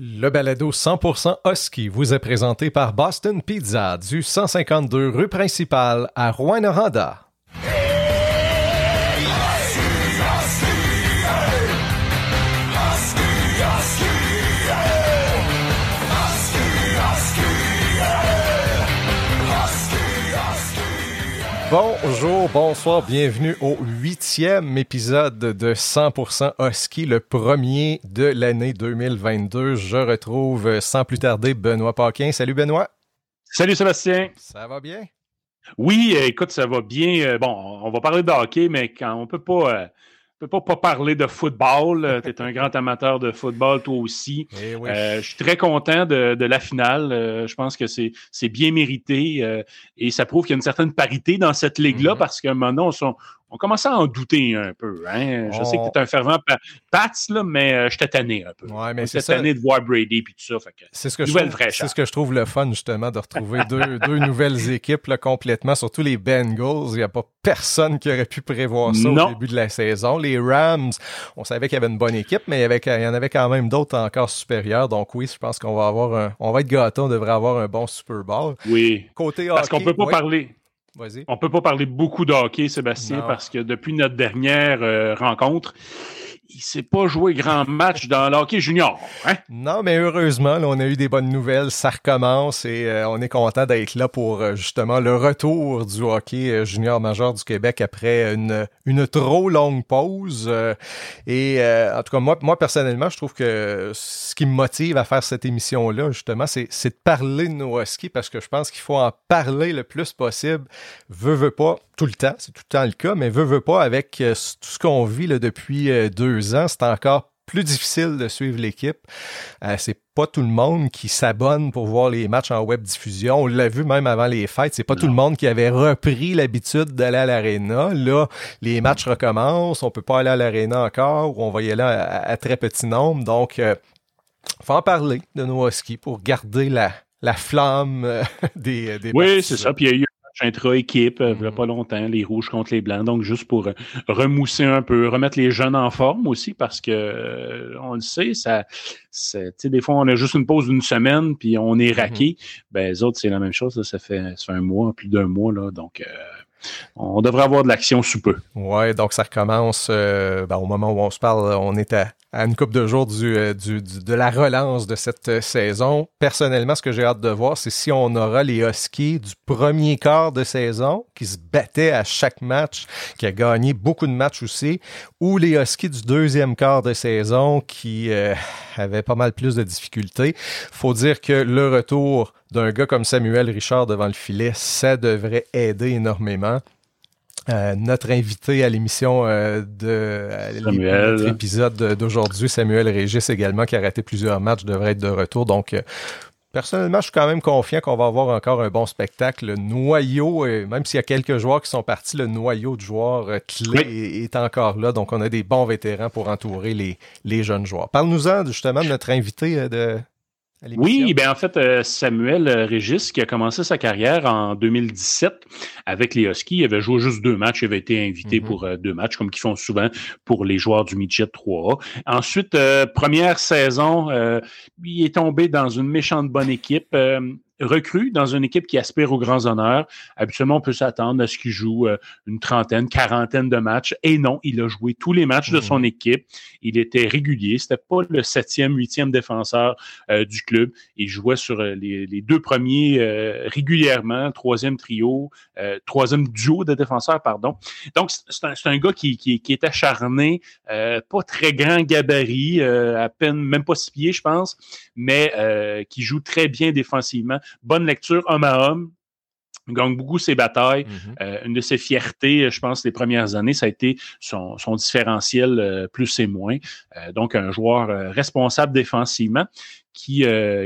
Le balado 100% Husky vous est présenté par Boston Pizza du 152 rue principale à Rouen-Noranda. Bonjour, bonsoir, bienvenue au huitième épisode de 100% Husky, le premier de l'année 2022. Je retrouve sans plus tarder Benoît Paquin. Salut Benoît. Salut Sébastien. Ça va bien? Oui, écoute, ça va bien. Euh, bon, on va parler de hockey, mais quand on peut pas euh, ne peux pas, pas parler de football. Euh, tu es un grand amateur de football, toi aussi. Eh euh, je suis très content de, de la finale. Euh, je pense que c'est bien mérité et ça prouve qu'il y a une certaine parité dans cette ligue-là mm-hmm. parce que maintenant, on, on commençait à en douter un peu. Hein? Je sais que tu es un fervent Pats, là, mais euh, je t'ai tanné un peu. Ouais, mais c'est tanné de voir Brady et tout ça. C'est ce, que je trouve, ce que je trouve le fun, justement, de retrouver deux, deux, nouvelles équipes là, complètement, surtout les Bengals. Il n'y a pas personne qui aurait pu prévoir ça au début de la saison. Les Rams, on savait qu'il y avait une bonne équipe, mais il y, avait, il y en avait quand même d'autres encore supérieurs. Donc oui, je pense qu'on va avoir un, on va être gâtés, on devrait avoir un bon Super Bowl. Oui. Côté Parce qu'on peut pas parler. On ne peut pas parler beaucoup de hockey, Sébastien, parce que depuis notre dernière euh, rencontre, il s'est pas joué grand match dans l'hockey junior. Hein? Non, mais heureusement, on a eu des bonnes nouvelles. Ça recommence et euh, on est content d'être là pour euh, justement le retour du hockey euh, junior majeur du Québec après une, une trop longue pause. et en tout cas, moi, moi, personnellement, je trouve que ce qui me motive à faire cette émission-là, justement, c'est, de parler de nos huskies parce que je pense qu'il faut en parler le plus possible. Veux, veux pas, tout le temps, c'est tout le temps le cas, mais veux, veux pas avec tout ce qu'on vit là, depuis deux ans, c'est encore plus difficile de suivre l'équipe. Euh, c'est pas tout le monde qui s'abonne pour voir les matchs en web diffusion. On l'a vu même avant les fêtes. C'est pas tout le monde qui avait repris l'habitude d'aller à l'aréna. Là, les matchs recommencent. On peut pas aller à l'aréna encore ou on va y aller à, très petit nombre. Donc, euh, faut en parler de nos Huskies pour garder la, la flamme euh, des, des Oui, c'est ça. Puis il y eu intra-équipe, euh, il n'y a pas mm. longtemps, les rouges contre les blancs. Donc, juste pour euh, remousser un peu, remettre les jeunes en forme aussi, parce que euh, on le sait, ça, des fois, on a juste une pause d'une semaine, puis on est mm-hmm. raqué. Ben, les autres, c'est la même chose. ça, fait, ça fait un mois, plus d'un mois. Là, donc, on devrait avoir de l'action sous peu. Oui, donc ça recommence ben, au moment où on se parle, on est à à une coupe de jours euh, du, du, de la relance de cette euh, saison. Personnellement, ce que j'ai hâte de voir, c'est si on aura les Huskies du premier quart de saison qui se battaient à chaque match, qui a gagné beaucoup de matchs aussi, ou les Huskies du deuxième quart de saison qui euh, avaient pas mal plus de difficultés. Faut dire que le retour d'un gars comme Samuel Richard devant le filet, ça devrait aider énormément. Euh, notre invité à l'émission euh, de notre épisode d'aujourd'hui, Samuel Régis également, qui a raté plusieurs matchs, devrait être de retour. Donc, euh, personnellement, je suis quand même confiant qu'on va avoir encore un bon spectacle. Le noyau, même s'il y a quelques joueurs qui sont partis, le noyau de joueurs clés est, encore là. Donc, on a des bons vétérans pour entourer les, les jeunes joueurs. Parle-nous-en justement de notre invité de, oui, ben en fait, euh, Samuel euh, Régis, qui a commencé sa carrière en 2017 avec les Huskies, il avait joué juste deux matchs, il avait été invité mm-hmm. pour euh, deux matchs, comme qu'ils font souvent pour les joueurs du midget 3A. Ensuite, première saison, il est tombé dans une méchante bonne équipe recrue dans une équipe qui aspire aux grands honneurs. Habituellement, on peut s'attendre à ce qu'il joue euh, une trentaine, quarantaine de matchs. Et non, il a joué tous les matchs de son mhm. équipe. Il était régulier. C'était pas le septième, huitième défenseur euh, du club. Il jouait sur euh, les, deux premiers régulièrement, troisième trio, troisième duo de défenseurs, pardon. Donc, c'est un, un, gars qui, qui, qui est acharné, pas très grand gabarit, à peine, même pas six pieds, je pense, mais qui joue très bien défensivement bonne lecture homme à homme. Il gagne beaucoup ses batailles. Mm-hmm. Euh, une de ses fiertés, je pense, les premières années, ça a été son, différentiel euh, plus et moins. Euh, donc, un joueur responsable défensivement qui,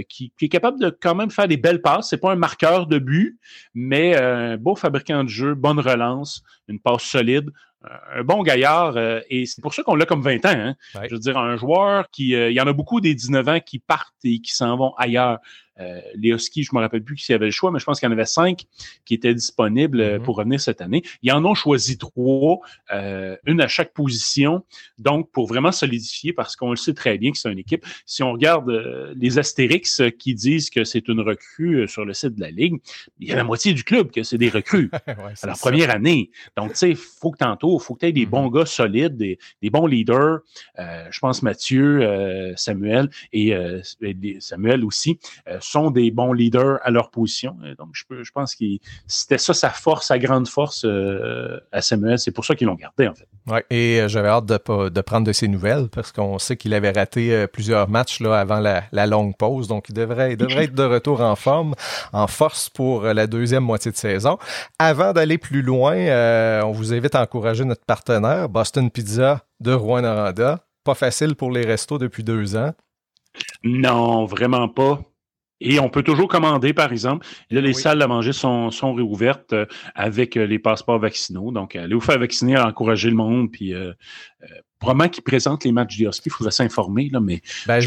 qui, est capable de quand même faire des belles passes. C'est pas un marqueur de but, mais un beau fabricant de jeu, bonne relance, une passe solide, un bon gaillard, et c'est pour ça qu'on l'a comme 20 ans. Hein. Je veux dire, un joueur qui. il y en a beaucoup des 19 ans qui partent et qui s'en vont ailleurs. Les Huskies, je ne me rappelle plus s'il y avait le choix, mais je pense qu'il y en avait cinq qui étaient disponibles mm-hmm. pour revenir cette année. Ils en ont choisi trois, une à chaque position, donc pour vraiment solidifier, parce qu'on le sait très bien que c'est une équipe. Si on regarde les astérix qui disent que c'est une recrue sur le site de la Ligue, il y a la moitié du club que c'est des recrues à leur première année. Donc, tu sais, il faut que tantôt, il faut que tu aies des bons mm-hmm. gars solides, des, bons leaders. Euh, je pense Mathieu, euh, Samuel et euh, Samuel aussi sont des bons leaders à leur position. Donc, je, je pense que c'était ça sa force, sa grande force à Samuel. C'est pour ça qu'ils l'ont gardé, en fait. Oui, et j'avais hâte de, de, prendre de ses nouvelles parce qu'on sait qu'il avait raté plusieurs matchs là, avant la, la, longue pause. Donc, il devrait, il devrait être de retour en forme, en force pour la deuxième moitié de saison. Avant d'aller plus loin, on vous invite à encourager notre partenaire, Boston Pizza de Rouen-Noranda. Pas facile pour les restos depuis deux ans. Non, vraiment pas. Et on peut toujours commander, par exemple. Là, les salles à manger sont, réouvertes euh, avec euh, les passeports vaccinaux. Donc, allez vous faire vacciner, encourager le monde. Puis, euh, probablement qu'ils présentent les matchs du hockey. Il faudrait s'informer, là, mais ben,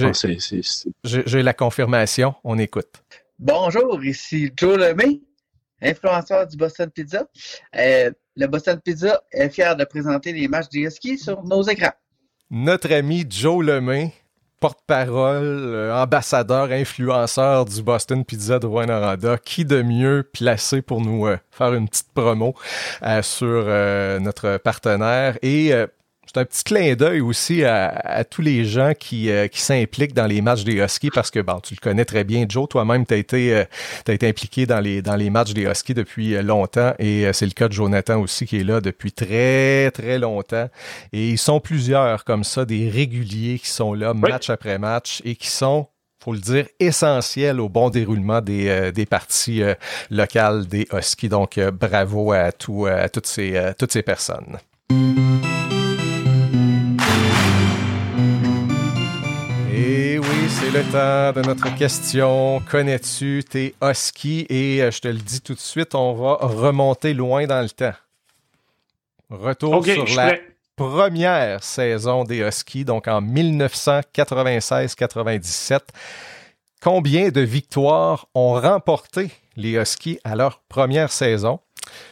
J'ai la confirmation. On écoute. Bonjour, ici Joe Lemay, influenceur du Boston Pizza. Euh, le Boston Pizza est fier de présenter les matchs du ski sur nos écrans. Notre ami Joe Lemay, porte-parole, euh, ambassadeur, influenceur du Boston Pizza de Rouen-Noranda, qui de mieux placé pour nous euh, faire une petite promo sur notre partenaire? Et c'est un petit clin d'œil aussi à, tous les gens qui, euh, qui s'impliquent dans les matchs des Huskies parce que bon, tu le connais très bien, Joe. Toi-même, tu as, été, euh, été impliqué dans les, dans les matchs des Huskies depuis euh, longtemps et c'est le cas de Jonathan aussi qui est là depuis très, très longtemps. Et ils sont plusieurs comme ça, des réguliers qui sont là match après match et qui sont faut le dire, essentiels au bon déroulement des, des parties locales des Huskies. Donc, bravo à, tout, à toutes, ces, toutes ces personnes. Le temps de notre question. Connais-tu tes Huskies? Et euh, je te le dis tout de suite, on va remonter loin dans le temps. Retour sur la première saison des Huskies, donc en 1996-97. Combien de victoires ont remporté les Huskies à leur première saison?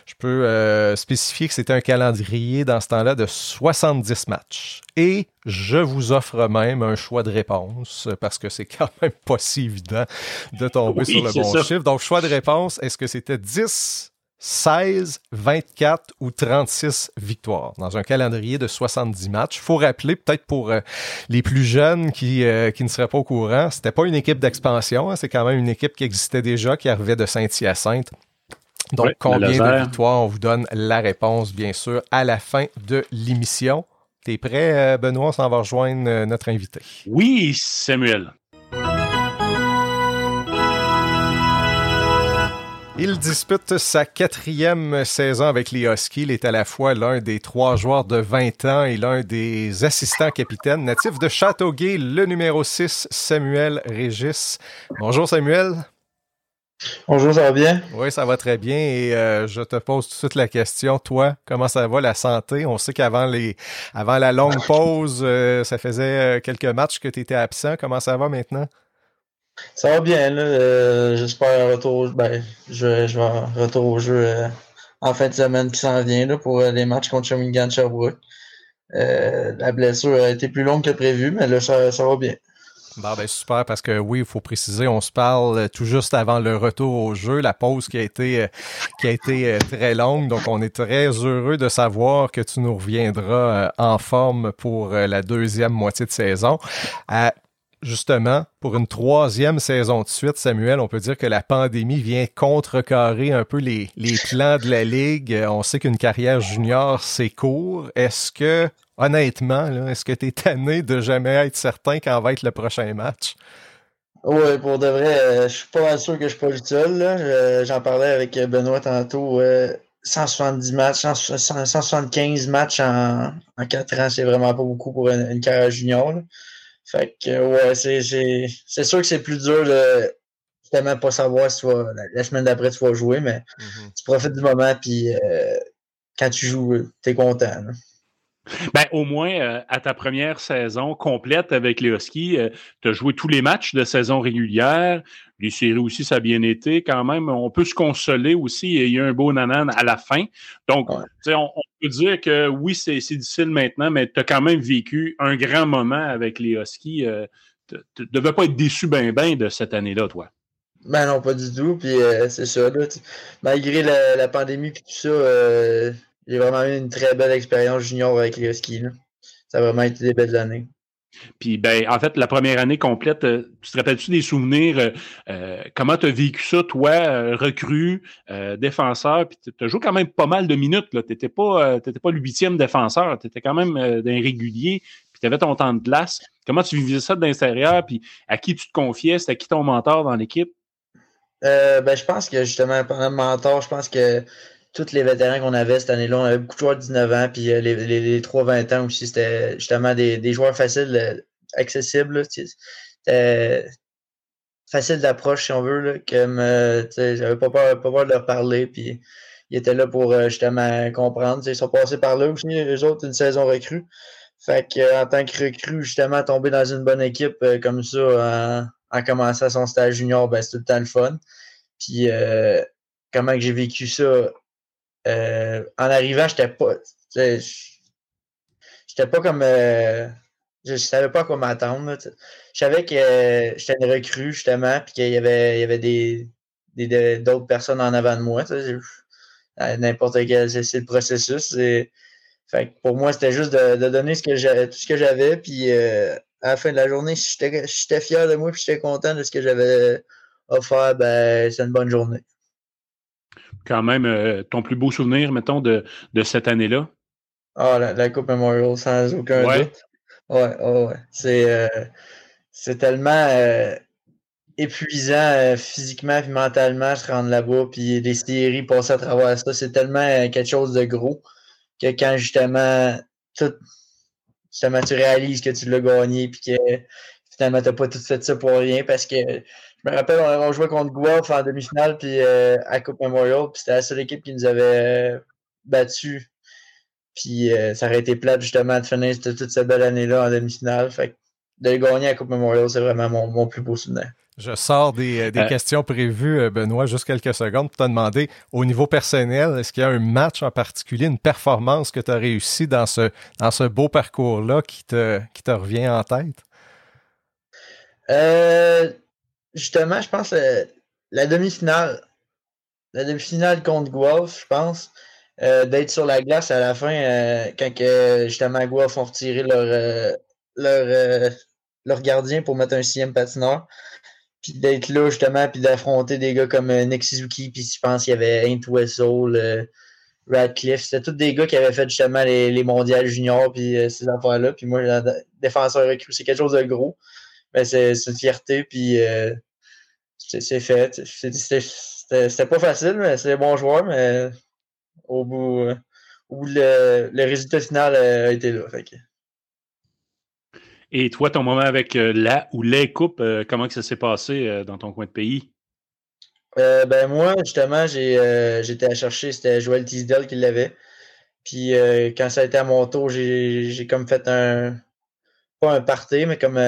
Je peux euh, spécifier que c'était un calendrier dans ce temps-là de 70 matchs. Et je vous offre même un choix de réponse parce que c'est quand même pas si évident de tomber sur le bon chiffre. Donc, choix de réponse, est-ce que c'était 10, 16, 24 ou 36 victoires? Dans un calendrier de 70 matchs. Il faut rappeler, peut-être pour euh, les plus jeunes qui, euh, qui ne seraient pas au courant, c'était pas une équipe d'expansion, hein. c'est quand même une équipe qui existait déjà, qui arrivait de Saint-Hyacinthe donc, combien de victoires? On vous donne la réponse, bien sûr, à la fin de l'émission. T'es prêt, euh, Benoît? On s'en va rejoindre euh, notre invité. Oui, Samuel. Il dispute sa quatrième saison avec les Huskies. Il est à la fois l'un des trois joueurs de 20 ans et l'un des assistants capitaines. Natif de Châteauguay, le numéro 6, Samuel Régis. Bonjour Samuel. Bonjour, ça va bien? Oui, ça va très bien. Et euh, je te pose tout de suite la question. Toi, comment ça va la santé? On sait qu'avant les avant la longue pause, euh, ça faisait euh, quelques matchs que tu étais absent. Comment ça va maintenant? Ça va bien, là. J'espère un retour. Ben, je, je vais retour au jeu en fin de semaine qui s'en vient là, pour les matchs contre Shawinigan Sherbrooke. la blessure a été plus longue que prévu, mais là, ça va bien. Bon, ben super, parce que oui, il faut préciser, on se parle tout juste avant le retour au jeu, la pause qui a été, qui a été euh, très longue. Donc, on est très heureux de savoir que tu nous reviendras euh, en forme pour euh, la deuxième moitié de saison. Justement, pour une troisième saison de suite, Samuel, on peut dire que la pandémie vient contrecarrer un peu les, les plans de la Ligue. On sait qu'une carrière junior, c'est court. Est-ce que honnêtement, est-ce que tu es tanné de jamais être certain quand va être le prochain match? Oui, pour de vrai, euh, je suis pas sûr que je suis pas le seul. J'en parlais avec Benoît tantôt. 170 matchs, 175 matchs en, en 4 ans, c'est vraiment pas beaucoup pour une, carrière junior. Fait que, ouais, c'est sûr que c'est plus dur de tellement pas savoir si tu vas, la, semaine d'après tu vas jouer, mais mm-hmm. tu profites du moment, puis euh, quand tu joues, tu es content. Ben, au moins, euh, à ta première saison complète avec les Huskies, euh, tu as joué tous les matchs de saison régulière. Les séries aussi, ça a bien été quand même. On peut se consoler aussi. Il y a un beau nanan à la fin. Donc, on, on, peut dire que oui, c'est difficile maintenant, mais tu as quand même vécu un grand moment avec les Huskies. Euh, tu ne devais pas être déçu ben ben de cette année-là, toi. Ben non, pas du tout. Puis c'est ça. malgré la, la, pandémie et tout ça, j'ai vraiment eu une très belle expérience junior avec les Huskies. Ça a vraiment été des belles années. Puis, ben, en fait, la première année complète, euh, tu te rappelles-tu des souvenirs? Euh, euh, comment tu as vécu ça, toi, recrue, défenseur? Puis, tu as joué quand même pas mal de minutes. Tu n'étais pas, pas le huitième défenseur. Tu étais quand même d'un régulier. Puis, tu avais ton temps de glace. Comment tu vivais ça de l'intérieur? Puis, à qui tu te confiais? C'était qui ton mentor dans l'équipe? ben, je pense que justement, pendant le mentor, je pense que tous les vétérans qu'on avait cette année-là, on avait beaucoup de joueurs de 19 ans, puis euh, les, les, les 3-20 ans aussi, c'était justement des, des, joueurs faciles, euh, accessibles. C'était facile d'approche, si on veut. Là, comme euh, j'avais pas peur, pas peur de leur parler, puis ils étaient là pour justement comprendre. Ils sont passés par là aussi, eux autres, une saison recrue. Fait que, en tant que recrue, justement, tomber dans une bonne équipe comme ça en, en, commençant son stage junior, ben, c'est tout le temps le fun. Puis comment que j'ai vécu ça euh, en arrivant, j'étais pas. J'étais pas comme. Euh, je savais pas à quoi m'attendre. Je savais que euh, j'étais une recrue, justement, puis qu'il y avait, il y avait des, des, d'autres personnes en avant de moi. N'importe quel, c'est le processus. pour moi, c'était juste de, de, donner ce que tout ce que j'avais, puis à la fin de la journée, si j'étais fier de moi, puis j'étais content de ce que j'avais offert, ben, c'est une bonne journée quand même euh, ton plus beau souvenir, mettons, de, de cette année-là? Ah, la, Coupe Memorial, sans aucun doute. Ouais, ouais. C'est, euh, c'est tellement euh, épuisant physiquement et mentalement se rendre là-bas, puis les séries passer à travers ça. C'est tellement quelque chose de gros que quand justement, tout, justement tu réalises que tu l'as gagné, puis que finalement, tu n'as pas tout fait ça pour rien parce que je me rappelle, on, jouait contre Guelph en demi-finale puis euh, à Coupe Memorial, puis c'était la seule équipe qui nous avait battu. Puis euh, ça aurait été plate justement de finir toute cette belle année-là en demi-finale. Fait de gagner à Coupe Memorial, c'est vraiment mon, plus beau souvenir. Je sors des, euh, questions prévues, Benoît, juste quelques secondes pour te demander, au niveau personnel, est-ce qu'il y a un match en particulier, une performance que tu as réussi dans ce, dans ce beau parcours-là qui te, qui te revient en tête? Euh, justement, je pense euh, la demi-finale. La demi-finale contre Guelph, je pense. Euh, d'être sur la glace à la fin, euh, quand que, justement Guelph ont retiré leur, leur, leur gardien pour mettre un sixième patineur. Puis d'être là, justement, puis d'affronter des gars comme Nick Suzuki, puis je pense qu'il y avait Aint Wessel, Radcliffe. C'était tous des gars qui avaient fait justement les, les mondiales juniors, puis ces affaires-là. Puis moi, défenseur recru, c'est quelque chose de gros. Mais c'est une fierté, puis c'est fait. C'était pas facile, mais c'est un bon joueur, mais au bout, où le, résultat final a été là. Et toi, ton moment avec euh, la ou les coupes, euh, comment que ça s'est passé euh, dans ton coin de pays? ben moi, justement, j'étais à chercher, c'était Joël Teasdale qui l'avait. Puis quand ça a été à mon tour, j'ai comme fait un. Pas un party, mais comme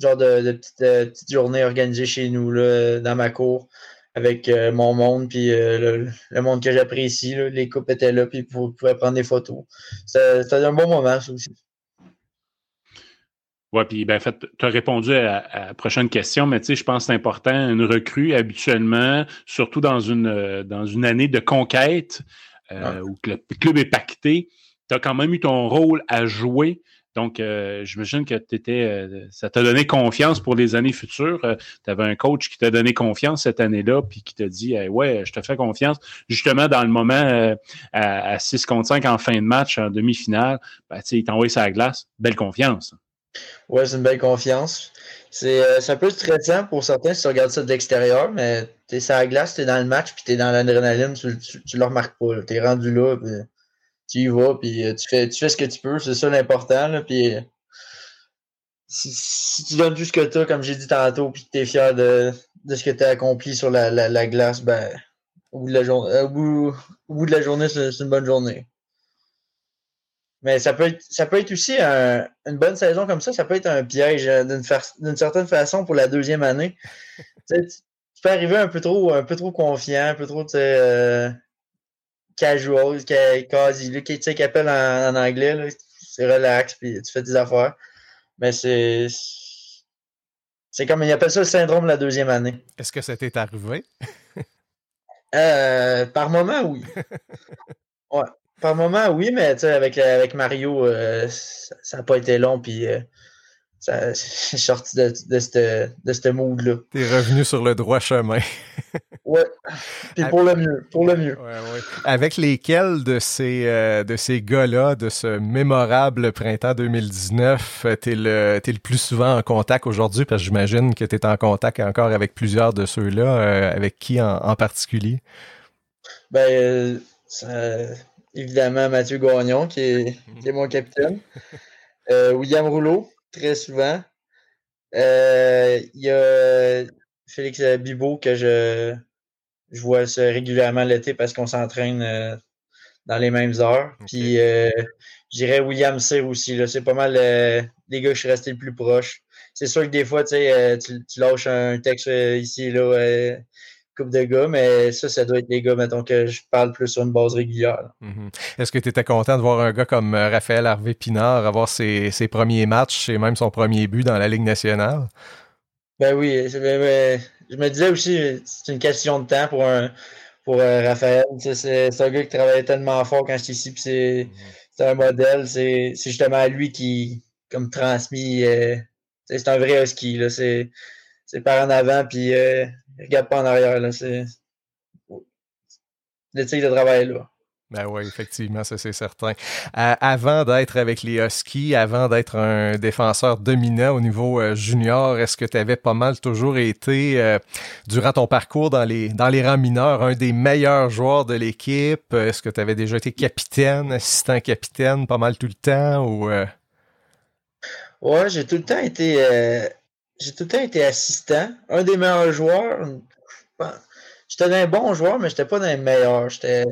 genre de, de petites, euh, journées organisées chez nous, là, dans ma cour, avec euh, mon monde, puis euh, le, monde que j'apprécie. Les coupes étaient là, puis vous pouvez prendre des photos. C'était un bon moment, ça aussi. Oui, puis ben, en fait, tu as répondu à, la prochaine question, mais tu sais, je pense que c'est important, une recrue, habituellement, surtout dans une, dans une année de conquête, où le club est pacté, tu as quand même eu ton rôle à jouer donc, euh, j'imagine que euh, ça t'a donné confiance pour les années futures. Euh, tu avais un coach qui t'a donné confiance cette année-là, puis qui t'a dit Ouais, je te fais confiance. Justement, dans le moment à, 6 contre 5 en fin de match, en demi-finale, ben, il t'a envoyé sa glace. Belle confiance. Ouais, c'est une belle confiance. C'est un peu stressant pour certains si tu regardes ça de l'extérieur, mais tu es la glace, tu es dans le match, puis tu es dans l'adrénaline, tu, ne le remarques pas. Tu es rendu là, tu y vas, puis euh, tu fais, tu fais ce que tu peux, c'est ça l'important. Puis euh, si, tu donnes tout ce que tu as, comme j'ai dit tantôt, puis que tu es fier de, de, ce que tu as accompli sur la, la, glace, ben, au bout de la, journée, au bout, de la journée, c'est une bonne journée. Mais ça peut être, ça peut être aussi une bonne saison comme ça, ça peut être un piège euh, d'une certaine façon pour la deuxième année. tu, peux arriver un peu trop, un peu trop confiant, un peu trop euh, casual, quasi, qui, qui appelle en, anglais. C'est relax, puis tu fais tes affaires. Mais c'est. C'est comme, il appelle ça le syndrome de la deuxième année. Est-ce que ça t'est arrivé? Euh, par moment, oui. ouais. Par moment, oui, mais avec, avec Mario, euh, ça n'a pas été long, puis euh, ça, je sorti de, de ce mood-là. T'es revenu sur le droit chemin. ouais. Puis pour le mieux. Pour le mieux. Ouais, ouais. Avec lesquels de ces, euh, de ces gars-là, de ce mémorable printemps 2019, t'es le, es le plus souvent en contact aujourd'hui? Parce que j'imagine que tu es en contact encore avec plusieurs de ceux-là. avec qui en, particulier? Ben, évidemment Mathieu Gagnon, qui est, qui est mon capitaine. William Rouleau, très souvent. Euh, il y a Félix Bibot que je, je vois régulièrement l'été parce qu'on s'entraîne euh, dans les mêmes heures. Puis euh, je dirais William Cyr aussi. C'est pas mal les gars que je suis resté le plus proche. C'est sûr que des fois, tu, tu lâches un texte ici et là de gars, mais ça, ça doit être des gars, mettons, que je parle plus sur une base régulière. Mhm. Est-ce que tu étais content de voir un gars comme euh, Raphaël Harvey Pinard avoir ses, premiers matchs et même son premier but dans la Ligue nationale? Ben oui, je me disais aussi, c'est une question de temps pour un pour euh, Raphaël. C'est un gars qui travaillait tellement fort quand j'étais ici, puis c'est mhm. un modèle. C'est justement lui qui comme transmis. Euh, c'est un vrai husky. C'est par en avant, puis regarde pas en arrière. Là, c'est l'éthique de travail là. Ben oui, effectivement, ça c'est certain. Euh, avant d'être avec les Huskies, avant d'être un défenseur dominant au niveau euh, junior, est-ce que tu avais pas mal toujours été, euh, durant ton parcours dans les, dans les rangs mineurs, un des meilleurs joueurs de l'équipe? Est-ce que tu avais déjà été capitaine, assistant capitaine pas mal tout le temps? Ou, Ouais, j'ai tout le temps été j'ai tout le temps été assistant. Un des meilleurs joueurs. J'étais un bon joueur, mais j'étais pas dans les meilleurs. J'étais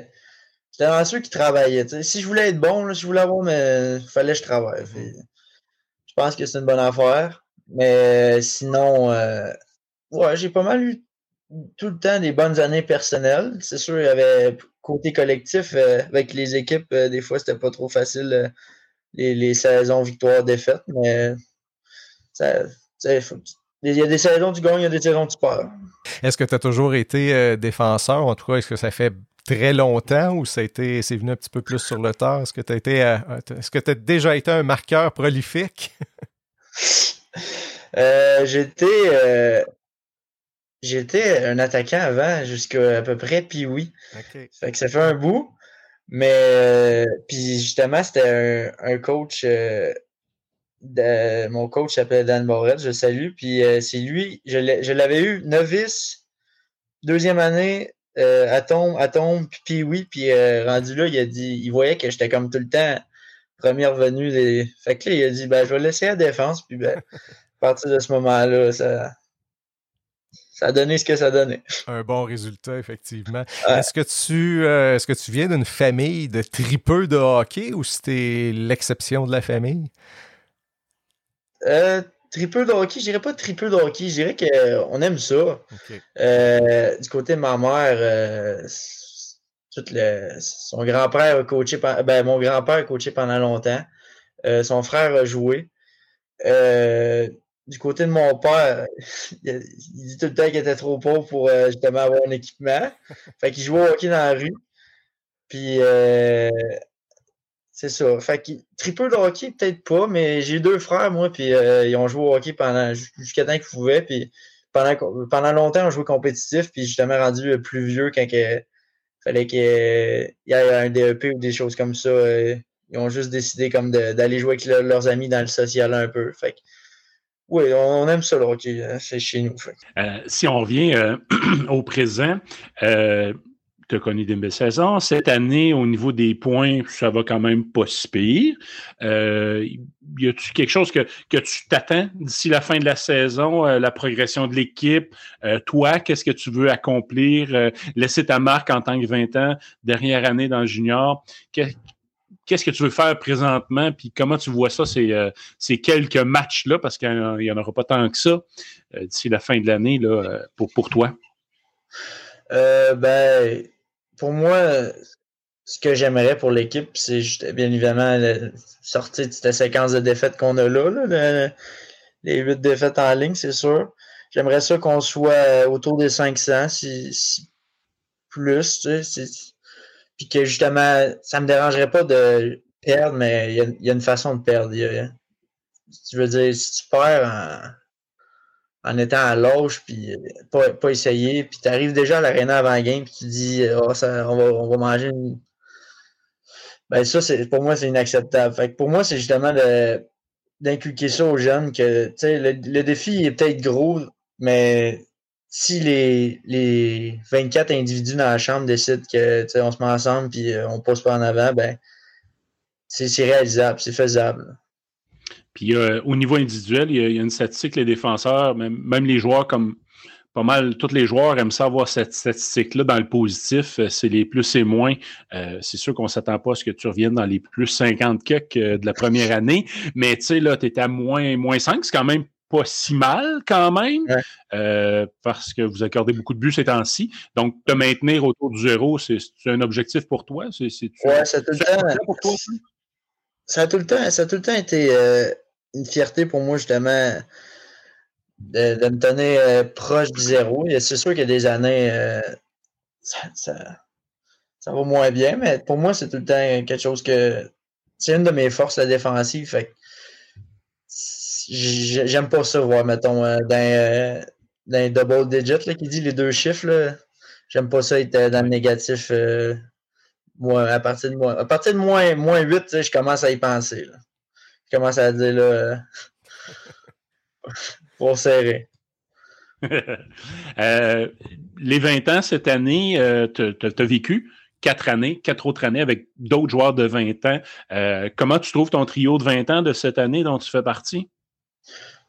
dans ceux qui travaillaient. Si je voulais être bon, si je voulais avoir, mais fallait que je travaille. je pense que c'est une bonne affaire. Mais sinon, euh, ouais, j'ai pas mal eu tout le temps des bonnes années personnelles. C'est sûr, il y avait côté collectif euh, avec les équipes, euh, des fois, c'était pas trop facile les, les, saisons victoires-défaites, mais ça, il y a des saisons tu gagnes, il y a des saisons tu perds. Est-ce que tu as toujours été euh, défenseur? En tout cas, est-ce que ça fait très longtemps ou c'est venu un petit peu plus sur le tard? Est-ce que tu as été, euh, est-ce que tu as déjà été un marqueur prolifique? euh, j'étais, j'étais un attaquant avant, jusqu'à à peu près, puis oui. Fait que ça fait un bout. Mais, puis justement, c'était un, un coach mon coach s'appelle Dan Morel, je le salue. Puis euh, c'est lui, je l'avais eu novice, deuxième année, euh, Atom, Atom, puis oui, puis euh, rendu là, il a dit, il voyait que j'étais comme tout le temps première venue des. Fait que là, il a dit ben je vais laisser la défense, puis ben, à partir de ce moment-là, ça. Ça a donné ce que ça donné. Un bon résultat, effectivement. Est-ce que tu est-ce que tu viens d'une famille de tripeux de hockey ou c'était l'exception de la famille? Euh, triple de hockey, je dirais pas triple de hockey, je dirais qu'on aime ça. Euh, du côté de ma mère, euh, son grand-père a coaché, ben, mon grand-père a coaché pendant longtemps. Euh, son frère a joué. du côté de mon père, il, dit tout le temps qu'il était trop pauvre pour justement avoir un équipement. Fait qu'il jouait au hockey dans la rue. Puis c'est ça. Fait que triple de hockey, peut-être pas, mais j'ai deux frères, moi, puis euh, ils ont joué au hockey pendant jusqu'à temps qu'ils pouvaient, puis pendant, pendant longtemps, on joué compétitif, puis justement rendu plus vieux quand il fallait qu'il y ait un DEP ou des choses comme ça. Euh, ils ont juste décidé comme d'aller jouer avec leurs amis dans le social un peu. Fait que, oui, on aime ça le hockey, c'est chez nous. Euh, si on revient au présent, tu as connu des belles saisons. Cette année, au niveau des points, ça va quand même pas si pire. Euh, y a-tu quelque chose que, que tu t'attends d'ici la fin de la saison, euh, la progression de l'équipe? Euh, toi, qu'est-ce que tu veux accomplir? Laisser ta marque en tant que 20 ans, dernière année dans le junior. qu'est-ce que tu veux faire présentement, puis comment tu vois ça, ces, ces quelques matchs-là, parce qu'il n'y en aura pas tant que ça d'ici la fin de l'année pour, pour toi? ben, pour moi, ce que j'aimerais pour l'équipe, c'est bien évidemment sortir de cette séquence de défaites qu'on a là, les huit défaites en ligne, c'est sûr. J'aimerais ça qu'on soit autour des 500, si, plus, tu sais, puis que justement, ça me dérangerait pas de perdre, mais il y, a, une façon de perdre. tu veux dire, si tu perds en, étant à l'auge, puis pas, pas essayer, puis tu arrives déjà à l'aréna avant la game, puis tu dis, oh, ça, on, va, on va manger une... Ben ça, pour moi, c'est inacceptable. Fait que pour moi, c'est justement d'inculquer ça aux jeunes que le, le défi est peut-être gros, mais si les, les 24 individus dans la chambre décident que on se met ensemble puis euh, on pose pas en avant, ben c'est réalisable, c'est faisable. Puis euh, au niveau individuel, il y, a, une statistique, les défenseurs, même, même, les joueurs comme pas mal, tous les joueurs aiment ça avoir cette statistique-là dans le positif. Euh, c'est les plus et moins. c'est sûr qu'on ne s'attend pas à ce que tu reviennes dans les plus 50 kicks de la première année, mais tu sais, là, tu es à moins, moins 5, c'est quand même pas si mal quand même, euh, parce que vous accordez beaucoup de buts ces temps-ci. Donc, te maintenir autour du zéro, c'est un objectif pour toi? C'est, ouais, ça a tout le temps. ça a tout le temps, ça a tout le temps été euh, une fierté pour moi, justement, de, me tenir euh, proche du zéro. C'est sûr qu'il y a des années, ça, ça, va moins bien, mais pour moi, c'est tout le temps quelque chose que. C'est une de mes forces, la défensive. Fait j'aime pas ça voir, mettons, euh, dans, euh, dans double digit, là, qui dit les deux chiffres, j'aime pas ça être euh, dans le négatif. moi, à partir de. À partir de moins, moins 8, je commence à y penser. Je commence à dire là. pour serrer. les 20 ans cette année, tu as vécu quatre années, quatre autres années avec d'autres joueurs de 20 ans. comment tu trouves ton trio de 20 ans de cette année dont tu fais partie?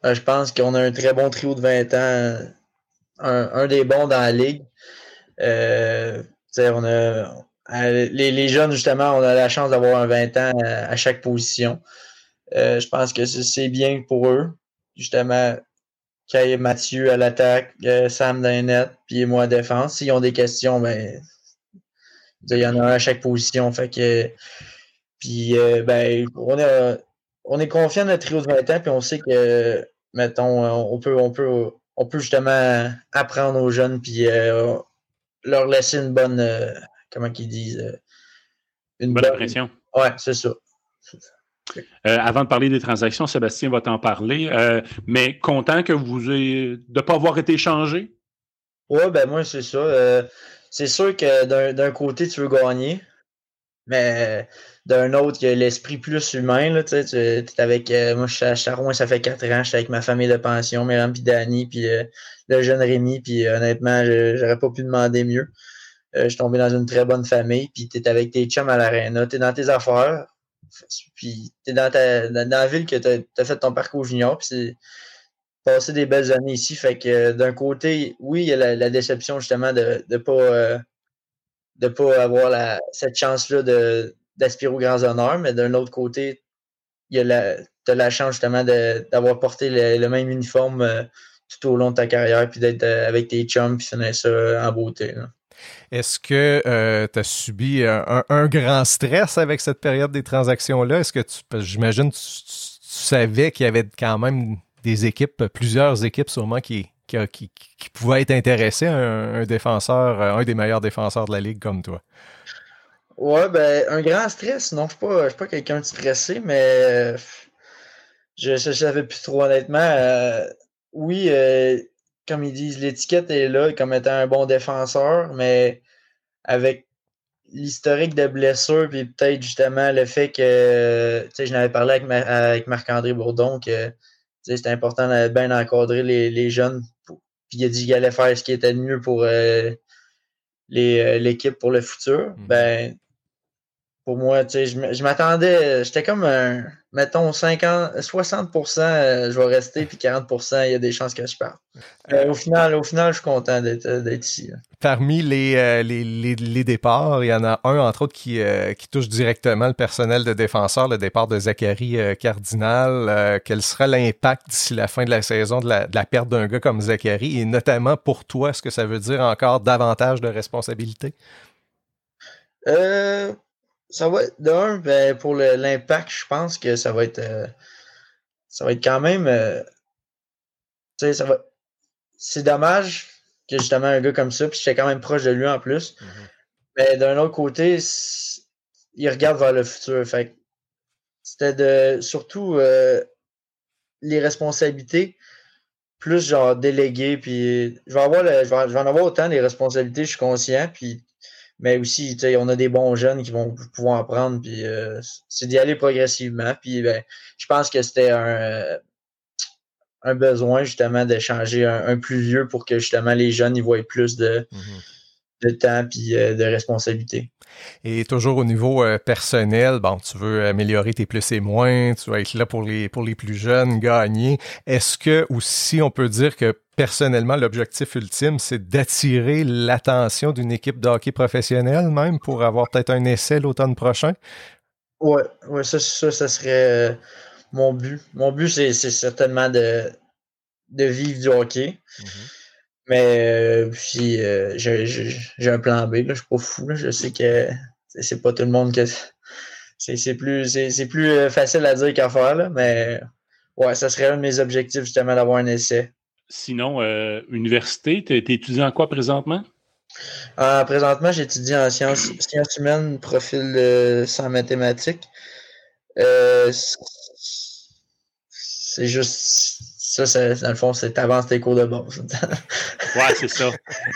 Euh, je pense qu'on a un très bon trio de 20 ans, un, des bons dans la ligue. Euh, on a, les, jeunes, justement, on a la chance d'avoir un 20 ans à, chaque position. Euh, je pense que c'est bien pour eux. Justement, Kay Mathieu à l'attaque, Sam dans les net, puis moi à défense. S'ils ont des questions, ben, il y en a un à chaque position. Fait que, puis, ben, on a, on est confiant de notre trio de 20 ans, puis on sait que, mettons, on peut, on peut, on peut justement apprendre aux jeunes, puis euh, leur laisser une bonne, euh, comment qu'ils disent, euh, une bonne, impression. Ouais, c'est ça. Avant de parler des transactions, Sébastien va t'en parler, mais content que vous de ne pas avoir été changé? Oui, ben moi, c'est ça. c'est sûr que d'un côté, tu veux gagner, mais d'un autre, il y a l'esprit plus humain. Là, tu es avec, euh, moi, je suis à Charon, ça fait quatre ans, je suis avec ma famille de pension, Myriam puis Danny, puis euh, le jeune Rémi, puis euh, honnêtement, j'aurais pas pu demander mieux. je suis tombé dans une très bonne famille, puis tu es avec tes chums à l'aréna, tu es dans tes affaires, puis tu es dans, ta, dans, la ville que tu as, fait ton parcours junior, puis c'est passé des belles années ici. Fait que d'un côté, oui, il y a la, déception justement de ne pas de pas avoir la, cette chance-là d'aspirer aux grands honneurs, mais d'un autre côté, il y a la, as la chance justement d'avoir porté le, même uniforme euh, tout au long de ta carrière, puis d'être euh, avec tes chums, puis finir ça en beauté. Est-ce que euh, tu as subi un, grand stress avec cette période des transactions-là? Est-ce que tu, j'imagine, tu, tu, savais qu'il y avait quand même des équipes, plusieurs équipes sûrement qui, pouvait être intéressé un, défenseur, euh, un des meilleurs défenseurs de la ligue comme toi? Ouais, ben, un grand stress. Non, je ne suis pas, quelqu'un de stressé, mais euh, je ne savais plus trop honnêtement. Euh, oui, comme ils disent, l'étiquette est là comme étant un bon défenseur, mais avec l'historique de blessures, puis peut-être justement le fait que, tu sais, je n'avais parlé avec, avec Marc-André Bourdon que c'était important de bien encadrer les, jeunes. puis il a dit qu'il allait faire ce qui était mieux pour euh, euh, l'équipe pour le futur. Mhm. Ben, pour moi, je m'attendais, j'étais comme un, mettons 50, 60%, euh, je vais rester, puis 40%, il y a des chances que je parte. au, final, au final, je suis content d'être ici. Parmi les, les, les, départs, il y en a un, entre autres, qui, qui touche directement le personnel de défenseur, le départ de Zachary Cardinal. quel sera l'impact d'ici la fin de la saison de la, de la perte d'un gars comme Zachary, et notamment pour toi, est-ce que ça veut dire encore davantage de responsabilités? Euh, ça va être d'un, ben, pour l'impact, je pense que ça va être euh, ça va être quand même euh, tu sais, ça va. C'est dommage que justement un gars comme ça, puis j'étais quand même proche de lui en plus. Mm-hmm. Mais d'un autre côté, il regarde vers le futur. Fait c'était de surtout les responsabilités plus genre délégué puis je vais avoir je, vais, je vais en avoir autant des responsabilités je suis conscient puis mais aussi, on a des bons jeunes qui vont pouvoir apprendre, puis euh, c'est d'y aller progressivement. Puis ben, je pense que c'était un, un besoin justement d'échanger un, un, plus vieux pour que justement les jeunes y voient plus de, mm-hmm. De temps puis euh, de responsabilité. Et toujours au niveau personnel, bon, tu veux améliorer tes plus et moins, tu vas être là pour les, pour les plus jeunes, gagner. Est-ce que aussi on peut dire que personnellement, l'objectif ultime, c'est d'attirer l'attention d'une équipe de hockey professionnelle même pour avoir peut-être un essai l'automne prochain? Oui, ouais, ça, ça, serait euh, mon but. Mon but, c'est certainement de, de vivre du hockey. Mm-hmm. Mais puis, euh, j'ai un plan B, là, je suis pas fou. Je sais que c'est pas tout le monde que. C'est plus, plus euh, facile à dire qu'à faire, mais ouais, ça serait un de mes objectifs justement d'avoir un essai. Sinon, euh, université, tu es, étudiant en quoi présentement? Euh, présentement, j'étudie en sciences, sciences humaines, profil euh, sans mathématiques. c'est juste ça, dans le fond, c'est t'avances tes cours de base. ouais, c'est ça.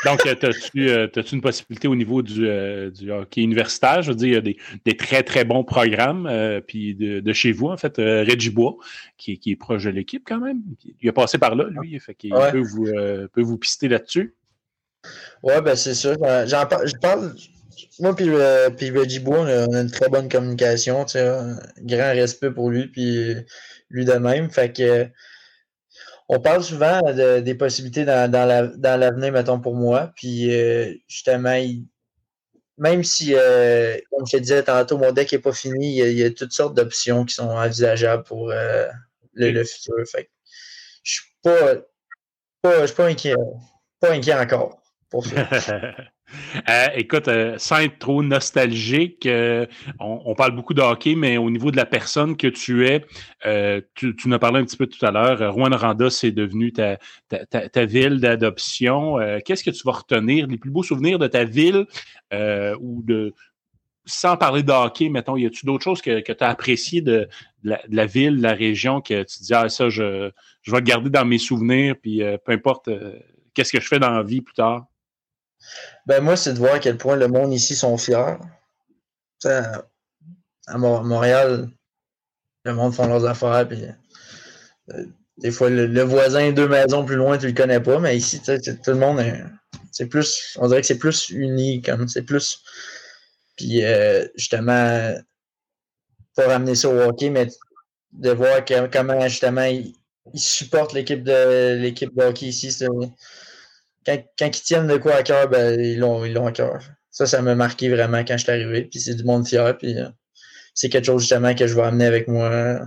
Donc, as-tu as une possibilité au niveau du, du, hockey universitaire? Je veux dire, il y a des, des très, très bons programmes. puis de, de, chez vous, en fait, Reggie Bois, qui, qui, est proche de l'équipe quand même. Il a passé par là, lui. Fait qu'il peut, vous, peut vous pister là-dessus. Ouais, ben c'est ça. J'en parle, je parle. Moi puis, puis Reggie Bois, on a une très bonne communication. Un grand respect pour lui, puis lui de même. Fait que on parle souvent des possibilités dans, l'avenir, mettons, pour moi. Puis euh, justement, même si, euh, comme je te disais tantôt, mon deck n'est pas fini, il y, a, toutes sortes d'options qui sont envisageables pour euh, le, futur. Fait je suis pas, pas, suis pas inquiet. Pas inquiet encore pour ça. Euh, écoute, euh, sans être trop nostalgique, euh, on, parle beaucoup de hockey, mais au niveau de la personne que tu es, tu, tu as parlé un petit peu tout à l'heure. Rouen Randa, c'est devenu ta, ta, ville d'adoption. Qu'est-ce que tu vas retenir, les plus beaux souvenirs de ta ville ou de. Sans parler de hockey, mettons, y a-tu d'autres choses que, que tu as appréciées de, la, ville, de la région, que tu dis, ah, ça, je, je vais le garder dans mes souvenirs, puis peu importe qu'est-ce que je fais dans la vie plus tard? Ben moi, c'est de voir à quel point le monde ici sont fiers. à Montréal, le monde font leurs affaires, euh, des fois, le, voisin deux maisons plus loin, tu le connais pas, mais ici, tout le monde c'est plus, on dirait que c'est plus uni, comme c'est plus. Puis euh, justement, pour ramener ça au hockey, mais de voir comment justement ils, supportent l'équipe de l'équipe de hockey ici, quand, ils tiennent de quoi à cœur, ben, ils l'ont ils à cœur. Ça, ça m'a marqué vraiment quand je suis arrivé. Puis c'est du monde fier. Puis euh, c'est quelque chose justement que je vais amener avec moi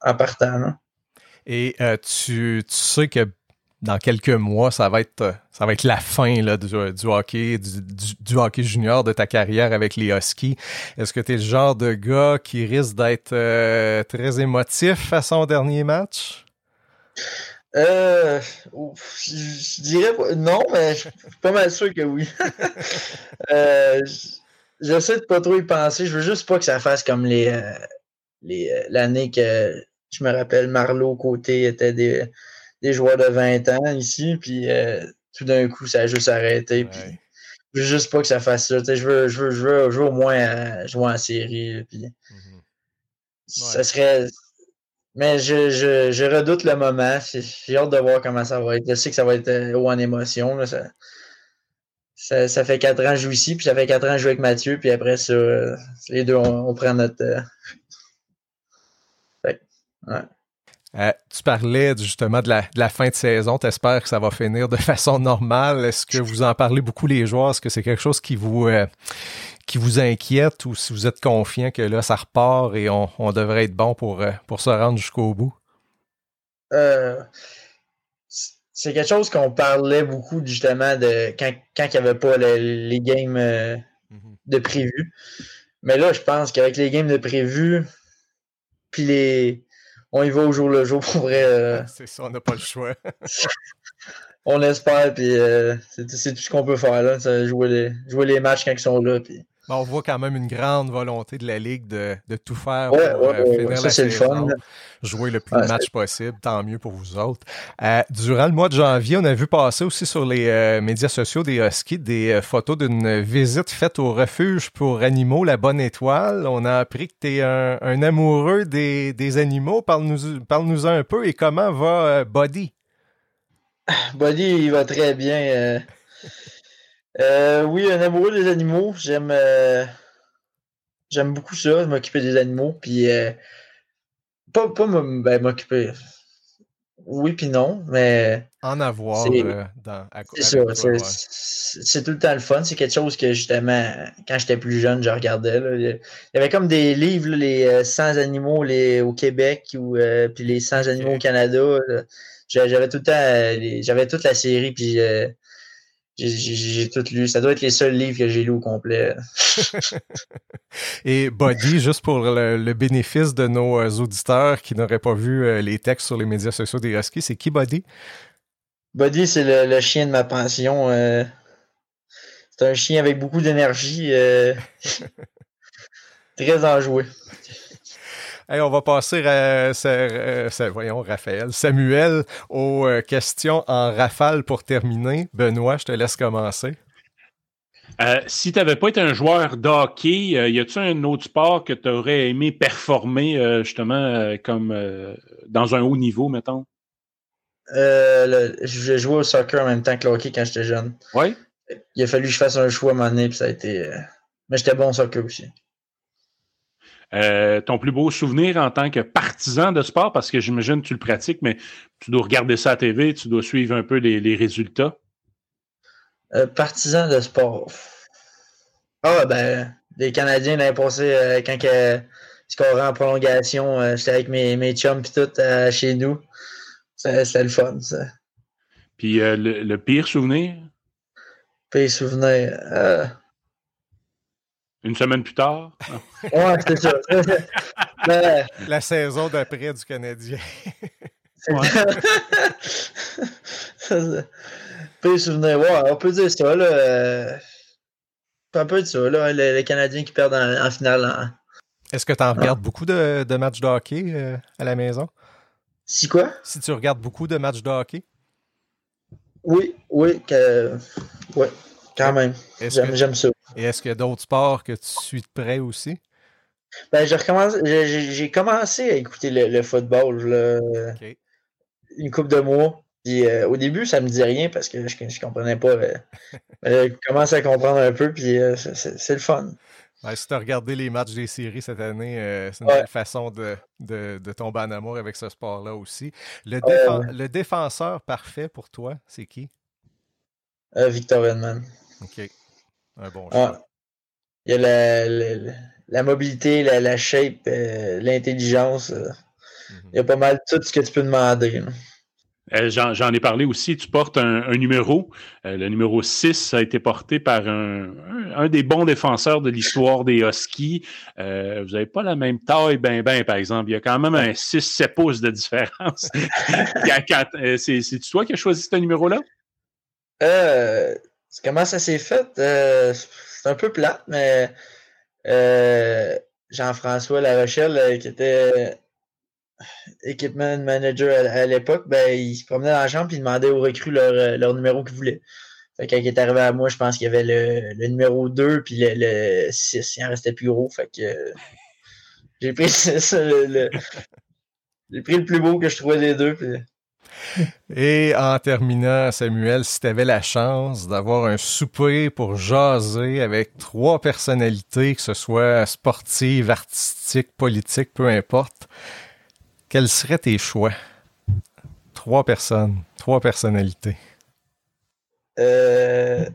en partant. Et euh, tu, sais que dans quelques mois, ça va être, ça va être la fin là, du, hockey, du, hockey junior de ta carrière avec les Huskies. Est-ce que tu es le genre de gars qui risque d'être euh, très émotif à son dernier match? Euh, je, dirais non, mais je suis pas mal sûr que oui. euh, J'essaie de pas trop y penser. Je veux juste pas que ça fasse comme les euh, euh, l'année que je me rappelle Marlowe côté était des, des joueurs de 20 ans ici, puis tout d'un coup ça a juste arrêté. Puis, je veux juste pas que ça fasse ça. Je veux, je veux, je veux, je veux au moins jouer en série. Puis, mm-hmm. Ça serait mais je, je, redoute le moment. J'ai hâte de voir comment ça va être. Je sais que ça va être euh, haut en émotion. Là. Ça, ça, fait quatre ans que je joue ici, puis ça fait quatre ans que je joue avec Mathieu, puis après euh, les deux, on, prend notre. Euh, Euh, tu parlais justement de la, fin de saison. Tu espères que ça va finir de façon normale. Est-ce que vous en parlez beaucoup les joueurs? Est-ce que c'est quelque chose qui vous, qui vous inquiète ou si vous êtes confiant que là, ça repart et on, devrait être bon pour, euh, pour se rendre jusqu'au bout? c'est quelque chose qu'on parlait beaucoup justement de quand, quand il n'y avait pas les games mm-hmm. de prévu. Mais là, je pense qu'avec les games de prévu, puis les on y va au jour le jour pour vrai. Euh, c'est ça, on n'a pas le choix. on espère, puis euh, c'est tout ce qu'on peut faire, là, jouer, les, jouer les matchs quand ils sont là. Puis on voit quand même une grande volonté de la Ligue de, tout faire pour euh, finir la saison, jouer le plus de matchs possible, tant mieux pour vous autres. Euh, durant le mois de janvier, on a vu passer aussi sur les euh, médias sociaux des Huskies des photos d'une visite faite au refuge pour animaux La Bonne Étoile. On a appris que tu es un, amoureux des, animaux. Parle-nous parle un peu et comment va Buddy? Buddy, il va très bien. Euh, oui, un amoureux des animaux. J'aime euh, j'aime beaucoup ça, m'occuper des animaux. Puis euh, pas, pas ben, m'occuper. Oui, puis non, mais. En avoir dans, C'est C'est tout le temps le fun. C'est quelque chose que justement, quand j'étais plus jeune, je regardais. Il y avait comme des livres, les 100 animaux les, au Québec ou puis les 100 animaux au Canada. J'avais tout le temps, j'avais toute la série, puis j'ai tout lu. Ça doit être les seuls livres que j'ai lus au complet. Et Buddy, juste pour le, bénéfice de nos euh, auditeurs qui n'auraient pas vu euh, les textes sur les médias sociaux des Huskies, c'est qui Buddy? Buddy, c'est le, chien de ma pension. Euh. c'est un chien avec beaucoup d'énergie. très enjoué on va passer, à, voyons, Raphaël, Samuel, aux euh, questions en rafale pour terminer. Benoît, je te laisse commencer. Euh, si tu n'avais pas été un joueur d'hockey, euh, y a-t-il un autre sport que tu aurais aimé performer justement comme dans un haut niveau, mettons? je jouais au soccer en même temps que le hockey quand j'étais jeune. Oui. Il a fallu que je fasse un choix à un moment donné, puis ça a été. Mais j'étais bon au soccer aussi. Euh, ton plus beau souvenir en tant que partisan de sport, parce que j'imagine que tu le pratiques, mais tu dois regarder ça à TV, tu dois suivre un peu les, résultats. Euh, partisan de sport. Ah, ben, les Canadiens l'année passée, euh, quand ils scoraient en prolongation, j'étais avec mes, mes chums et tout chez nous. C'était le fun, ça. Puis le, pire souvenir? Pire souvenir. Une semaine plus tard? ouais, c'est ça. La saison d'après du Canadien. Peu souvenir. Ouais, on peut dire ça. Là. Euh, un peu de ça, là, les, Canadiens qui perdent en, finale. Est-ce que tu en regardes beaucoup de, de, matchs de hockey euh, à la maison? Si quoi? Si tu regardes beaucoup de matchs de hockey? Oui, oui, que, ouais, quand même. J'aime ça. Et est-ce qu'il y a d'autres sports que tu suis de près aussi? Ben, j'ai commencé à écouter le, football une couple de mois. Puis, euh, au début, ça me dit rien parce que je, ne comprenais pas. Euh, mais je commence à comprendre un peu, puis euh, c'est le fun. si tu as regardé les matchs des séries cette année, c'est une belle façon de, de, tomber en amour avec ce sport-là aussi. Le, le, défenseur parfait pour toi, c'est qui? Victor Edman. OK. Un bon ah. Il y a la, la, mobilité, la, la shape, euh, l'intelligence. Euh. Mhm. Il y a pas mal tout ce que tu peux demander. Euh, j'en ai parlé aussi. Tu portes un, numéro. le numéro 6 a été porté par un, un, des bons défenseurs de l'histoire des Huskies. vous n'avez pas la même taille, ben, ben, par exemple. Il y a quand même un 6-7 pouces de différence. C'est toi qui as choisi ce numéro-là? Comment ça s'est fait? Euh, c'est un peu plate, mais euh, Jean-François Larochelle, euh, qui était équipement manager à, l'époque, ben, il se promenait dans la chambre et demandait aux recrues leur, numéro qu'ils voulaient. Fait quand il est arrivé à moi, je pense qu'il y avait le, numéro 2 puis le, 6. Il en restait plus gros. Fait que j'ai pris le, pris le plus beau que je trouvais des deux. et en terminant, Samuel, si tu avais la chance d'avoir un souper pour jaser avec trois personnalités, que ce soit sportives, artistiques, politiques, peu importe, quels seraient tes choix? Trois personnes, trois personnalités. Euh,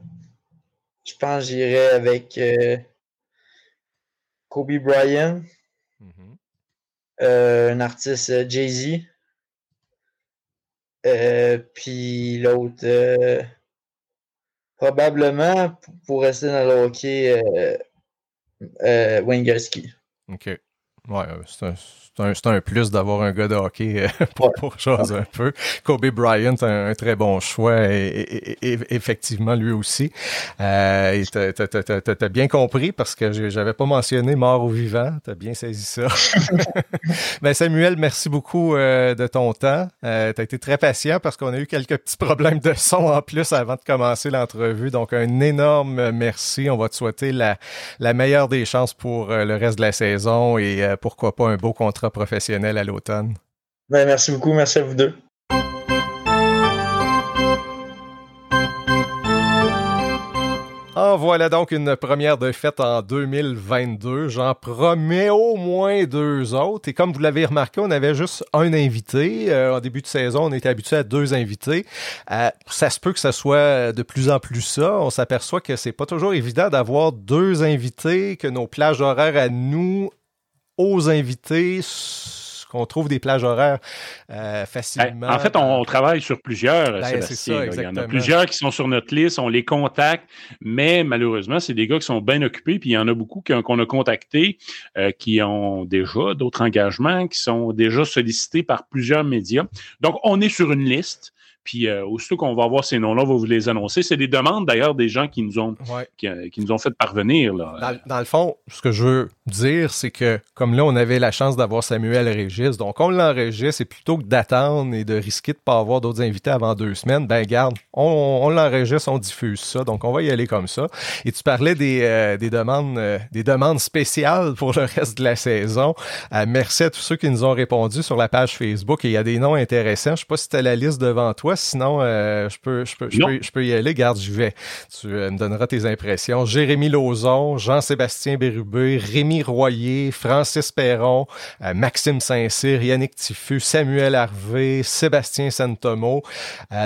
je pense que j'irais avec euh, Kobe Bryant, mm-hmm. euh, un artiste Jay-Z, puis l'autre, probablement, pour rester dans le hockey, Wayne OK. Ouais, c'est c'est un, plus d'avoir un gars de hockey euh, pour, pour chose un peu. Kobe Bryant, un, un très bon choix, et, effectivement, lui aussi. Euh, T'as bien compris parce que j'avais pas mentionné mort ou vivant. T'as bien saisi ça. ben Samuel, merci beaucoup euh, de ton temps. Euh, T'as été très patient parce qu'on a eu quelques petits problèmes de son en plus avant de commencer l'entrevue. Donc, un énorme merci. On va te souhaiter la, la meilleure des chances pour le reste de la saison et pourquoi pas un beau contrat professionnel à l'automne. Ben, merci beaucoup, merci à vous deux. En voilà donc une première de fête en 2022. J'en promets au moins deux autres. Et comme vous l'avez remarqué, on avait juste un invité. Euh, en début de saison, on était habitué à deux invités. Euh, ça se peut que ce soit de plus en plus ça. On s'aperçoit que c'est pas toujours évident d'avoir deux invités, que nos plages horaires à nous aux invités qu'on trouve des plages horaires euh, facilement. En fait, on, travaille sur plusieurs, ben, Ça, il y en a plusieurs qui sont sur notre liste, on les contacte, mais malheureusement, c'est des gars qui sont bien occupés, puis il y en a beaucoup qu'on a contactés euh, qui ont déjà d'autres engagements, qui sont déjà sollicités par plusieurs médias. Donc, on est sur une liste. Puis euh, aussitôt qu'on va avoir ces noms-là, on va vous les annoncer. C'est des demandes d'ailleurs des gens qui nous ont qui, nous ont fait parvenir. Là. Dans, le fond, ce que je veux dire, c'est que comme là, on avait la chance d'avoir Samuel Régis, donc on l'enregistre et plutôt que d'attendre et de risquer de ne pas avoir d'autres invités avant deux semaines, ben garde, on, on l'enregistre, on diffuse ça. Donc on va y aller comme ça. Et tu parlais des, euh, des demandes euh, des demandes spéciales pour le reste de la saison. merci à tous ceux qui nous ont répondu sur la page Facebook. Et il y a des noms intéressants. Je sais pas si tu as la liste devant toi sinon euh, je, peux, je, peux, je, peux, y aller. Garde, je vais. Tu euh, me donneras tes impressions. Jérémy Lauzon, Jean-Sébastien Bérubé, Rémi Royer, Francis Perron, euh, Maxime Saint-Cyr, Yannick Tiffu, Samuel Harvé, Sébastien Santomo.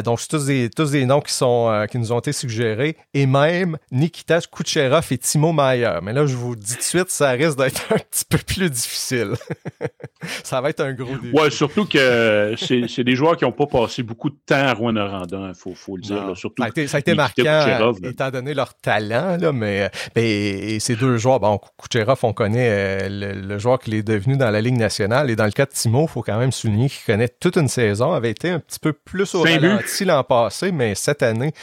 donc, c'est tous des, tous des noms qui, sont, qui nous ont été suggérés. Et même Nikita Kucherov et Timo Mayer. Mais là, je vous dis tout de suite, ça risque d'être un petit peu plus difficile. ça va être un gros défi. Ouais, surtout que c'est des joueurs qui n'ont pas passé beaucoup de temps à Rouen il faut, faut, le dire. surtout ça a été, marquant, étant donné leur talent, là, mais, mais ces deux joueurs, bon, Kucherov, on connaît euh, le, joueur qui est devenu dans la Ligue nationale, et dans le cas de Timo, il faut quand même souligner qu'il connaît toute une saison, avait été un petit peu plus au ralenti l'an passé, mais cette année,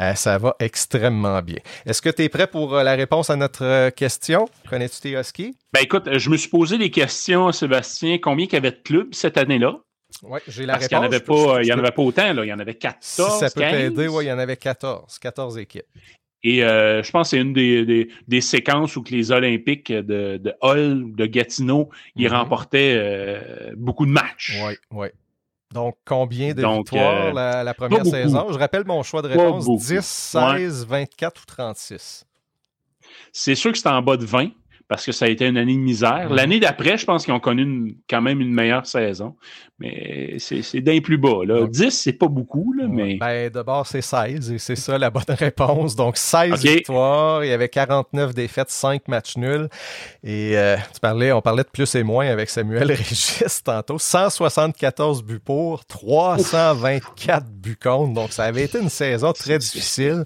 euh, ça va extrêmement bien. Est-ce que tu es prêt pour euh, la réponse à notre question? Connais-tu tes Huskies? Ben écoute, je me suis posé des questions, Sébastien. Combien il y avait de clubs cette année-là? Oui, j'ai la Parce réponse. Il n'y en, avait pas autant, là. il y en avait 14. Si ça peut t'aider, oui, il y en avait 14, 14 équipes. Et euh, je pense que c'est une des, des, séquences où que les Olympiques de, de Hull, de Gatineau, ils mm-hmm. remportaient euh, beaucoup de matchs. Oui, oui. Donc, combien de victoires euh, la, première saison? Je rappelle mon choix de réponse 10, 16, 24 ou 36. C'est sûr que c'est en bas de 20 parce que ça a été une année de misère. Mm-hmm. L'année d'après, je pense qu'ils ont connu quand même une meilleure saison mais c'est d'un plus bas. Là. 10, c'est pas beaucoup, là, mais. Ben, d'abord, c'est 16, et c'est ça la bonne réponse. Donc, 16 victoires, il y avait 49 défaites, 5 matchs nuls. Et euh, tu parlais, on parlait de plus et moins avec Samuel Régis tantôt. 174 buts pour, 324 buts contre. Donc, ça avait été une saison très difficile.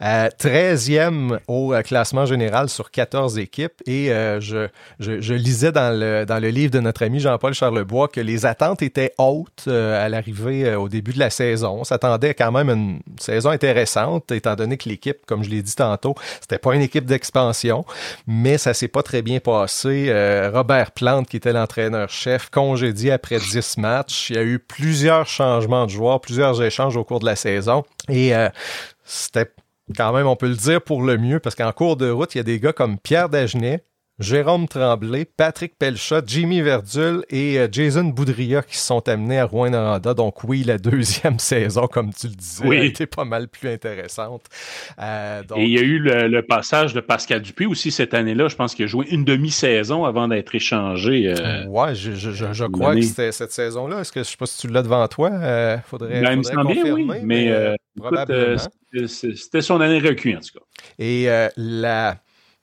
Euh, 13e au euh, classement général sur 14 équipes. Et euh, je, lisais dans le, dans le livre de notre ami Jean-Paul Charlebois que les attentes étaient était haute euh, à l'arrivée euh, au début de la saison. On s'attendait quand même à une saison intéressante, étant donné que l'équipe, comme je l'ai dit tantôt, c'était pas une équipe d'expansion, mais ça s'est pas très bien passé. Robert Plante, qui était l'entraîneur-chef, congédié après 10 matchs. Il y a eu plusieurs changements de joueurs, plusieurs échanges au cours de la saison. Et c'était quand même, on peut le dire pour le mieux, parce qu'en cours de route, il y a des gars comme Pierre Dagenet, Jérôme Tremblay, Patrick Pelchat, Jimmy Verdul et euh, Jason Boudria qui sont amenés à Rouen-Noranda. Donc oui, la deuxième saison, comme tu le disais, a été pas mal plus intéressante. Euh, et il y a eu le, passage de Pascal Dupuis aussi cette année-là. Je pense qu'il a joué une demi-saison avant d'être échangé. Euh, ouais, je, je, crois que c'était cette saison-là. Est-ce que je sais pas si tu l'as devant toi? faudrait, ben, faudrait confirmer, bien, oui, mais, mais c'était son année recul en tout cas. Et la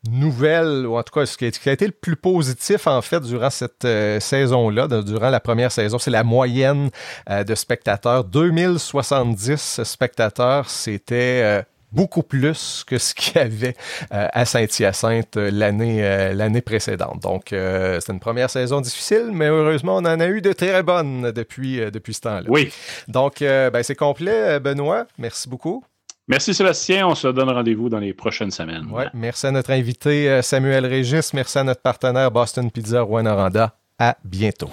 nouvelle, ou en tout cas ce qui a, été le plus positif en fait durant cette euh, saison-là, durant la première saison, c'est la moyenne euh, de spectateurs. 2070 spectateurs, c'était euh, beaucoup plus que ce qu'il y avait à Saint-Hyacinthe l'année l'année précédente. Donc c'est une première saison difficile, mais heureusement on en a eu de très bonnes depuis depuis ce temps-là. Oui. Donc ben, c'est complet, Benoît. Merci beaucoup. Merci Sébastien, on se donne rendez-vous dans les prochaines semaines. Ouais, merci à notre invité euh, Samuel Régis, merci à notre partenaire Boston Pizza Rouen À bientôt.